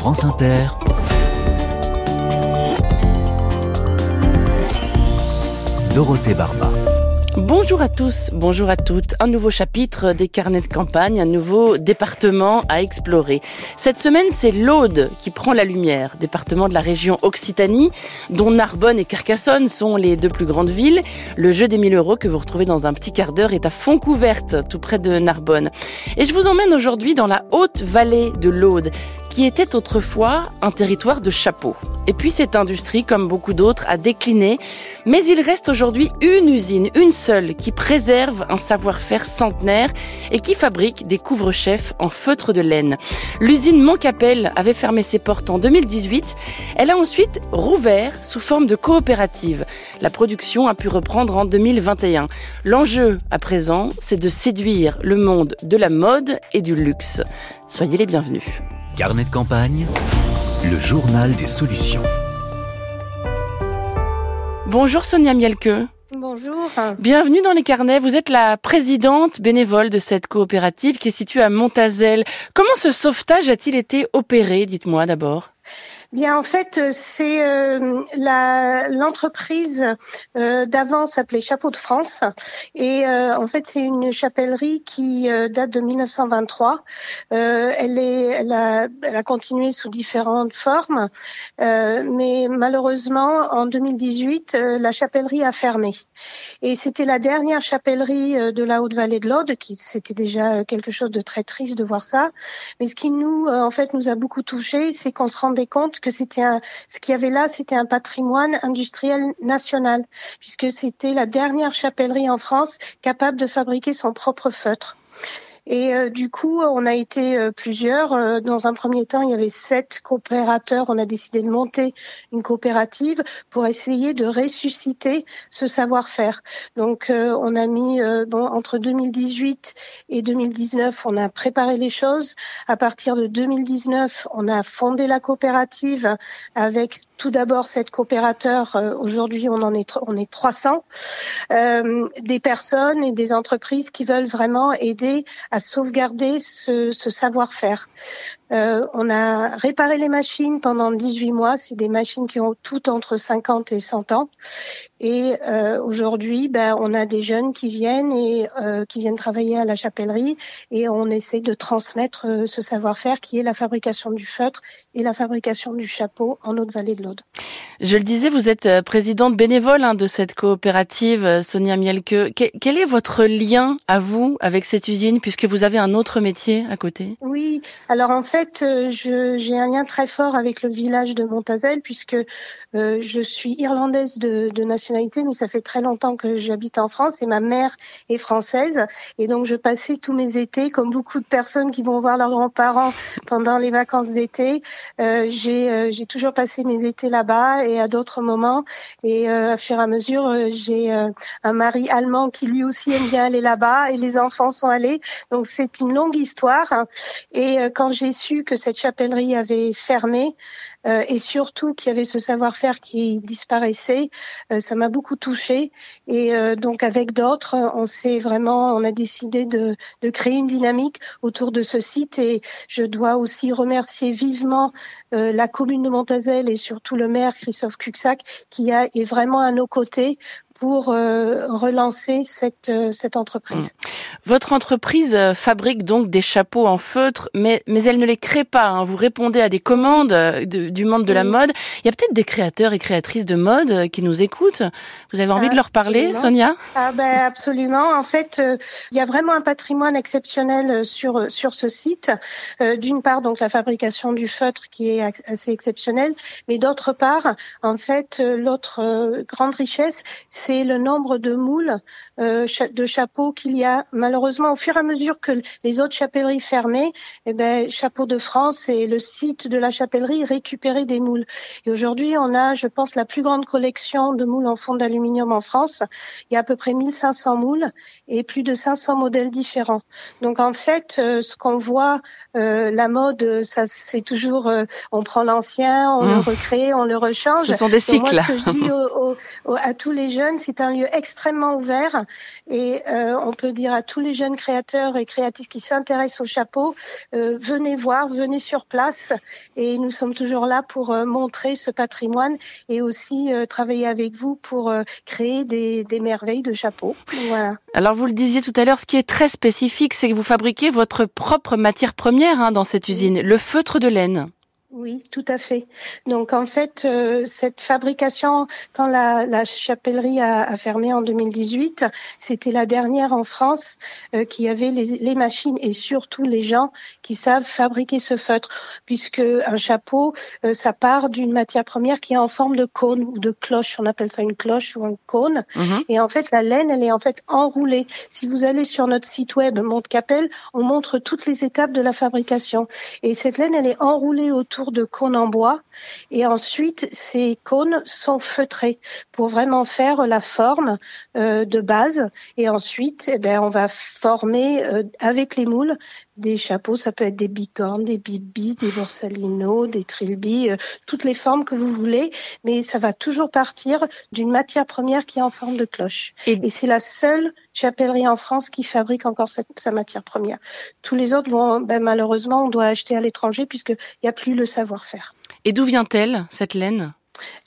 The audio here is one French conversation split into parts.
France Inter. Dorothée Barba. Bonjour à tous, bonjour à toutes. Un nouveau chapitre des carnets de campagne, un nouveau département à explorer. Cette semaine, c'est l'Aude qui prend la lumière, département de la région Occitanie, dont Narbonne et Carcassonne sont les deux plus grandes villes. Le jeu des 1000 euros que vous retrouvez dans un petit quart d'heure est à Fontcouverte, tout près de Narbonne. Et je vous emmène aujourd'hui dans la haute vallée de l'Aude, qui était autrefois un territoire de chapeaux. Et puis cette industrie, comme beaucoup d'autres, a décliné, mais il reste aujourd'hui une usine, une seule, qui préserve un savoir-faire centenaire et qui fabrique des couvre-chefs en feutre de laine. L'usine Montcapel avait fermé ses portes en 2018. Elle a ensuite rouvert sous forme de coopérative. La production a pu reprendre en 2021. L'enjeu, à présent, c'est de séduire le monde de la mode et du luxe. Soyez les bienvenus. Carnet de campagne, le journal des solutions. Bonjour Sonia Mielke. Bonjour. Bienvenue dans les carnets. Vous êtes la présidente bénévole de cette coopérative qui est située à Montazel. Comment ce sauvetage a-t-il été opéré Dites-moi d'abord? Bien, en fait, euh, c'est euh, l'entreprise euh, d'avant s'appelait Chapeau de France, et euh, en fait, c'est une chapellerie qui date de 1923. elle est, elle a, elle a continué sous différentes formes, mais malheureusement, en 2018, la chapellerie a fermé. Et c'était la dernière chapellerie de la Haute-Vallée de l'Aude, qui c'était déjà quelque chose de très triste de voir ça. Mais ce qui nous, en fait, nous a beaucoup touché, c'est qu'on se rendait compte que c'était ce qu'il y avait là, c'était un patrimoine industriel national, puisque c'était la dernière chapellerie en France capable de fabriquer son propre feutre. Et euh, du coup, on a été euh, plusieurs. Euh, dans un premier temps, il y avait sept coopérateurs. On a décidé de monter une coopérative pour essayer de ressusciter ce savoir-faire. Donc, on a mis bon entre 2018 et 2019, on a préparé les choses. À partir de 2019, on a fondé la coopérative avec tout d'abord sept coopérateurs. Aujourd'hui, on en est on est 300 des personnes et des entreprises qui veulent vraiment aider à sauvegarder ce savoir-faire. Euh, on a réparé les machines pendant 18 mois. C'est des machines qui ont toutes entre 50 et 100 ans. Et euh, aujourd'hui, ben, on a des jeunes qui viennent et euh, qui viennent travailler à la chapellerie et on essaie de transmettre ce savoir-faire qui est la fabrication du feutre et la fabrication du chapeau en Haute-Vallée de l'Aude. Je le disais, vous êtes présidente bénévole hein, de cette coopérative, Sonia Mielke. quel est votre lien à vous avec cette usine puisque vous avez un autre métier à côté? Oui, alors en fait, fait, euh, j'ai un lien très fort avec le village de Montazel puisque euh, je suis irlandaise de, de, nationalité, mais ça fait très longtemps que j'habite en France et ma mère est française. Et donc, je passais tous mes étés, comme beaucoup de personnes qui vont voir leurs grands-parents pendant les vacances d'été. Euh, j'ai toujours passé mes étés là-bas et à d'autres moments. Et à fur et à mesure, j'ai un mari allemand qui lui aussi aime bien aller là-bas et les enfants sont allés. Donc, c'est une longue histoire. Et quand j'ai su que cette chapellerie avait fermé euh, et surtout qu'il y avait ce savoir-faire qui disparaissait. Euh, ça m'a beaucoup touchée et euh, donc avec d'autres, on s'est vraiment, a décidé de, créer une dynamique autour de ce site et je dois aussi remercier vivement la commune de Montazel et surtout le maire Christophe Cuxac qui est vraiment à nos côtés pour euh, relancer cette, euh, cette entreprise. Mmh. Votre entreprise euh, fabrique donc des chapeaux en feutre, mais, mais elle ne les crée pas. Hein. Vous répondez à des commandes du monde de la mode. Il y a peut-être des créateurs et créatrices de mode qui nous écoutent. Vous avez envie de leur parler, Sonia? Ah ben, Absolument. En fait, il y a vraiment un patrimoine exceptionnel sur, sur ce site. D'une part, donc la fabrication du feutre qui est assez exceptionnelle, mais d'autre part, en fait, l'autre grande richesse, c'est c'est le nombre de moules euh, de chapeaux qu'il y a. Malheureusement, au fur et à mesure que les autres chapelleries fermaient, eh ben, Chapeau de France et le site de la chapellerie récupéraient des moules. Et aujourd'hui, on a, je pense, la plus grande collection de moules en fond d'aluminium en France. Il y a à peu près 1500 moules et plus de 500 modèles différents. Donc, en fait, euh, ce qu'on voit, euh, la mode, ça, c'est toujours, on prend l'ancien, on le mmh. recrée, on le rechange. Ce sont des cycles. moi, ce que je dis à tous les jeunes, c'est un lieu extrêmement ouvert et euh, on peut dire à tous les jeunes créateurs et créatifs qui s'intéressent au chapeau, euh, venez voir, venez sur place et nous sommes toujours là pour euh, montrer ce patrimoine et aussi travailler avec vous pour créer des, merveilles de chapeau. Voilà. Alors vous le disiez tout à l'heure, ce qui est très spécifique, c'est que vous fabriquez votre propre matière première hein, dans cette usine, le feutre de laine. Oui, tout à fait. Donc en fait, euh, cette fabrication, quand la, la chapellerie a, a, fermé en 2018, c'était la dernière en France euh, qui avait les, les, machines et surtout les gens qui savent fabriquer ce feutre, puisque un chapeau, euh, ça part d'une matière première qui est en forme de cône ou de cloche. On appelle ça une cloche ou un cône. Mhm. Et en fait, la laine, elle est en fait enroulée. Si vous allez sur notre site web Monte Capelle, on montre toutes les étapes de la fabrication. Et cette laine, elle est enroulée autour de cônes en bois et ensuite ces cônes sont feutrés pour vraiment faire la forme euh, de base et ensuite eh ben, on va former euh, avec les moules des chapeaux, ça peut être des bicornes, des bibis, des borsalino, des trilbis, euh, toutes les formes que vous voulez, mais ça va toujours partir d'une matière première qui est en forme de cloche. Et, c'est la seule chapellerie en France qui fabrique encore cette, sa matière première. Tous les autres vont, ben, malheureusement, on doit acheter à l'étranger puisqu'il n'y a plus le savoir-faire. Et d'où vient-elle, cette laine?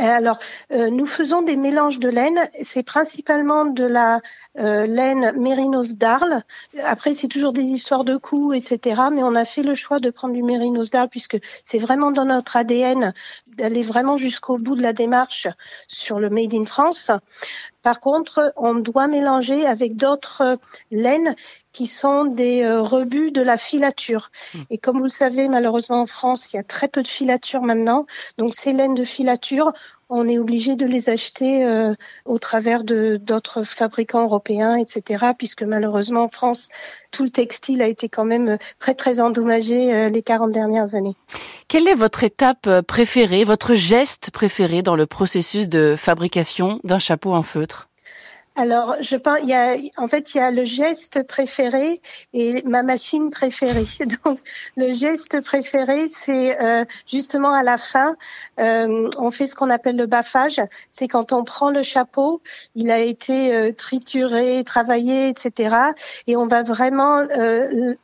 Euh, alors, euh, nous faisons des mélanges de laine. C'est principalement de la euh, laine mérinos d'Arles. Après, c'est toujours des histoires de coûts, etc. Mais on a fait le choix de prendre du mérinos d'Arles puisque c'est vraiment dans notre ADN d'aller vraiment jusqu'au bout de la démarche sur le Made in France. Par contre, on doit mélanger avec d'autres laines qui sont des euh, rebuts de la filature. Hmm. Et comme vous le savez, malheureusement en France, il y a très peu de filature maintenant. Donc ces laines de filature, on est obligé de les acheter euh, au travers de d'autres fabricants européens, etc. Puisque malheureusement en France, tout le textile a été quand même très très endommagé euh, les 40 dernières années. Quelle est votre étape préférée, votre geste préféré dans le processus de fabrication d'un chapeau en feutre? Alors, je pense, il y a, en fait, il y a le geste préféré et ma machine préférée. Donc, le geste préféré, c'est euh, justement à la fin, euh, on fait ce qu'on appelle le baffage. C'est quand on prend le chapeau, il a été euh, trituré, travaillé, etc. Et on va vraiment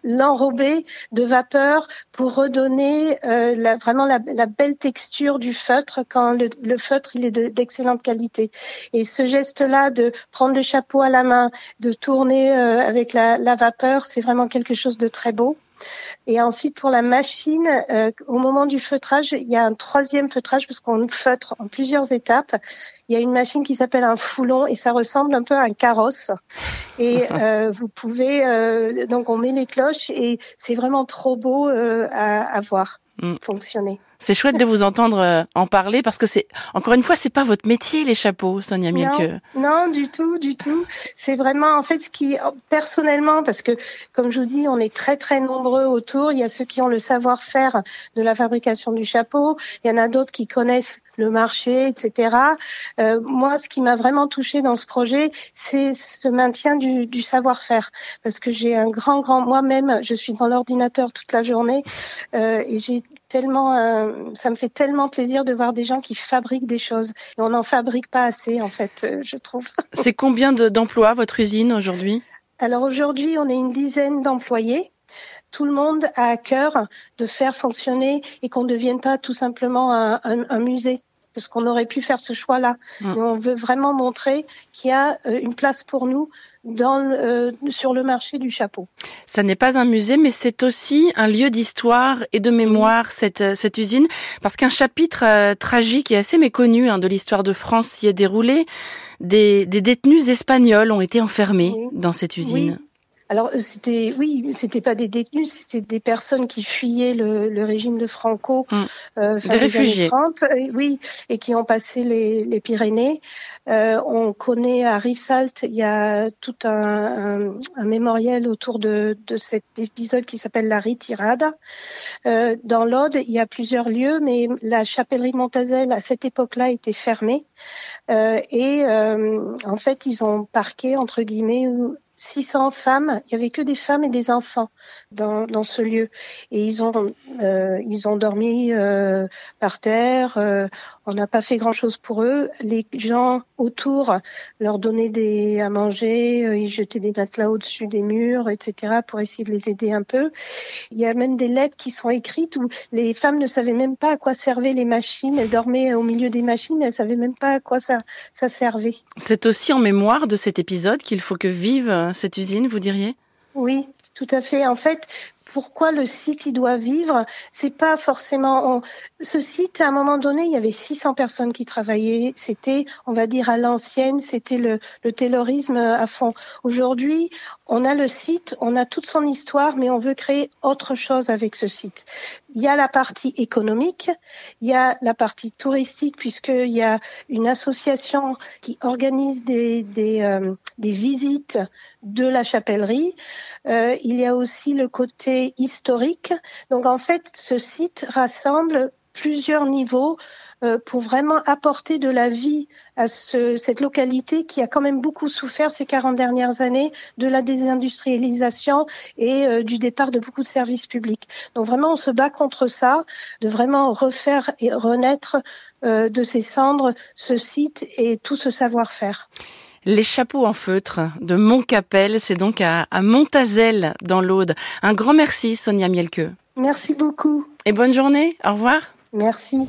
l'enrober de vapeur pour redonner la, vraiment la, la, belle texture du feutre quand le, le feutre il est d'excellente qualité. Et ce geste-là de prendre prendre le chapeau à la main, de tourner euh, avec la, la vapeur, c'est vraiment quelque chose de très beau. Et ensuite, pour la machine, euh, au moment du feutrage, il y a un troisième feutrage parce qu'on feutre en plusieurs étapes. Il y a une machine qui s'appelle un foulon et ça ressemble un peu à un carrosse. Et euh, vous pouvez, euh, donc on met les cloches et c'est vraiment trop beau euh, à, à voir mm. fonctionner. C'est chouette de vous entendre euh, en parler parce que c'est encore une fois c'est pas votre métier les chapeaux Sonia Mielke. Non, non du tout, du tout. C'est vraiment en fait ce qui personnellement parce que comme je vous dis on est très très nombreux autour. Il y a ceux qui ont le savoir-faire de la fabrication du chapeau. Il y en a d'autres qui connaissent le marché, etc. Euh, moi, ce qui m'a vraiment touché dans ce projet, c'est ce maintien du, du savoir-faire, parce que j'ai un grand, grand moi-même, je suis dans l'ordinateur toute la journée euh, et j'ai tellement, euh, ça me fait tellement plaisir de voir des gens qui fabriquent des choses. Et on n'en fabrique pas assez, en fait, euh, je trouve. C'est combien d'emplois votre usine aujourd'hui? Alors aujourd'hui, on est une dizaine d'employés tout le monde a à cœur de faire fonctionner et qu'on ne devienne pas tout simplement un, un, un musée parce qu'on aurait pu faire ce choix-là. Mm. on veut vraiment montrer qu'il y a euh, une place pour nous dans, euh, sur le marché du chapeau. Ça n'est pas un musée, mais c'est aussi un lieu d'histoire et de mémoire, cette, euh, cette usine, parce qu'un chapitre tragique et assez méconnu hein, de l'histoire de France s'y est déroulé. Des, des détenus espagnols ont été enfermés dans cette usine. Alors c'était oui, c'était pas des détenus, c'était des personnes qui fuyaient le, le régime de Franco, mmh. euh, des réfugiés. 30, oui, et qui ont passé les, les Pyrénées. Euh, on connaît à Rivesaltes, il y a tout un, un, un mémorial autour de, de, cet épisode qui s'appelle la Ritirada. Euh, dans l'Aude, il y a plusieurs lieux, mais la chapellerie Montazel à cette époque-là était fermée. Euh, et euh, en fait, ils ont parqué entre guillemets 600 femmes. Il y avait que des femmes et des enfants dans, dans ce lieu. Et ils ont, euh, ils ont dormi euh, par terre. Euh, on n'a pas fait grand-chose pour eux. Les gens autour leur donnaient des à manger. Euh, ils jetaient des matelas au-dessus des murs, etc., pour essayer de les aider un peu. Il y a même des lettres qui sont écrites où les femmes ne savaient même pas à quoi servaient les machines. Elles dormaient au milieu des machines. Elles savaient même pas à quoi ça, ça servait. C'est aussi en mémoire de cet épisode qu'il faut que vive cette usine, vous diriez? Oui, tout à fait. En fait, pourquoi le site il doit vivre C'est pas forcément ce site à un moment donné il y avait 600 personnes qui travaillaient. C'était on va dire à l'ancienne, c'était le, le taylorisme à fond. Aujourd'hui on a le site, on a toute son histoire, mais on veut créer autre chose avec ce site. Il y a la partie économique, il y a la partie touristique puisqu'il y a une association qui organise des, des, euh, des visites de la chapellerie. Euh, il y a aussi le côté historique. Donc en fait, ce site rassemble plusieurs niveaux pour vraiment apporter de la vie à ce, cette localité qui a quand même beaucoup souffert ces 40 dernières années de la désindustrialisation et euh, du départ de beaucoup de services publics. Donc vraiment, on se bat contre ça, de vraiment refaire et renaître euh, de ses cendres ce site et tout ce savoir-faire. Les chapeaux en feutre de Montcapel, c'est donc à, à Montazel dans l'Aude. Un grand merci Sonia Mielke. Merci beaucoup. Et bonne journée. Au revoir. Merci.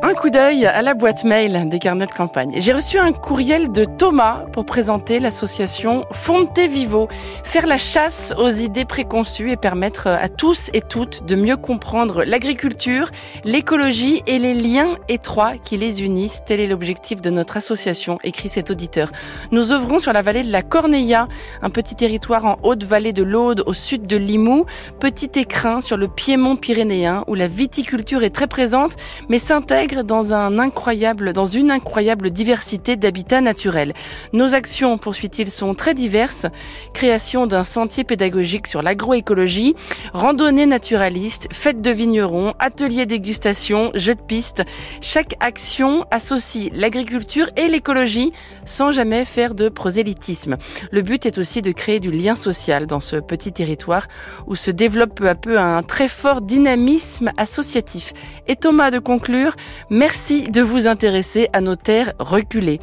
Un coup d'œil à la boîte mail des carnets de campagne. J'ai reçu un courriel de Thomas pour présenter l'association Fonte Vivo, faire la chasse aux idées préconçues et permettre à tous et toutes de mieux comprendre l'agriculture, l'écologie et les liens étroits qui les unissent. Tel est l'objectif de notre association, écrit cet auditeur. Nous œuvrons sur la vallée de la Corneilla, un petit territoire en haute vallée de l'Aude au sud de Limoux, petit écrin sur le piémont pyrénéen où la viticulture est très présente mais s'intègre dans un incroyable, dans une incroyable diversité d'habitats naturels. Nos actions, poursuit-il, sont très diverses. Création d'un sentier pédagogique sur l'agroécologie, randonnée naturaliste, fête de vignerons, atelier dégustation, jeux de piste. Chaque action associe l'agriculture et l'écologie sans jamais faire de prosélytisme. Le but est aussi de créer du lien social dans ce petit territoire où se développe peu à peu un très fort dynamisme associatif. Et Thomas de conclure, Merci de vous intéresser à nos terres reculées.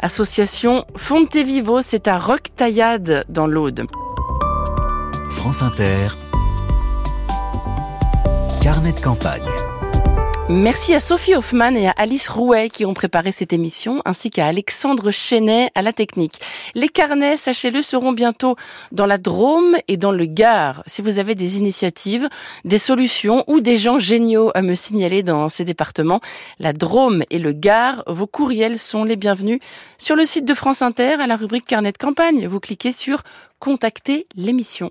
Association Fonte Vivo, c'est à Roque-Taillade dans l'Aude. France Inter. Carnet de campagne. Merci à Sophie Hoffman et à Alice Rouet qui ont préparé cette émission, ainsi qu'à Alexandre Chenet à la technique. Les carnets, sachez-le, seront bientôt dans la Drôme et dans le Gard. Si vous avez des initiatives, des solutions ou des gens géniaux à me signaler dans ces départements, la Drôme et le Gard, vos courriels sont les bienvenus sur le site de France Inter à la rubrique carnet de campagne. Vous cliquez sur contacter l'émission.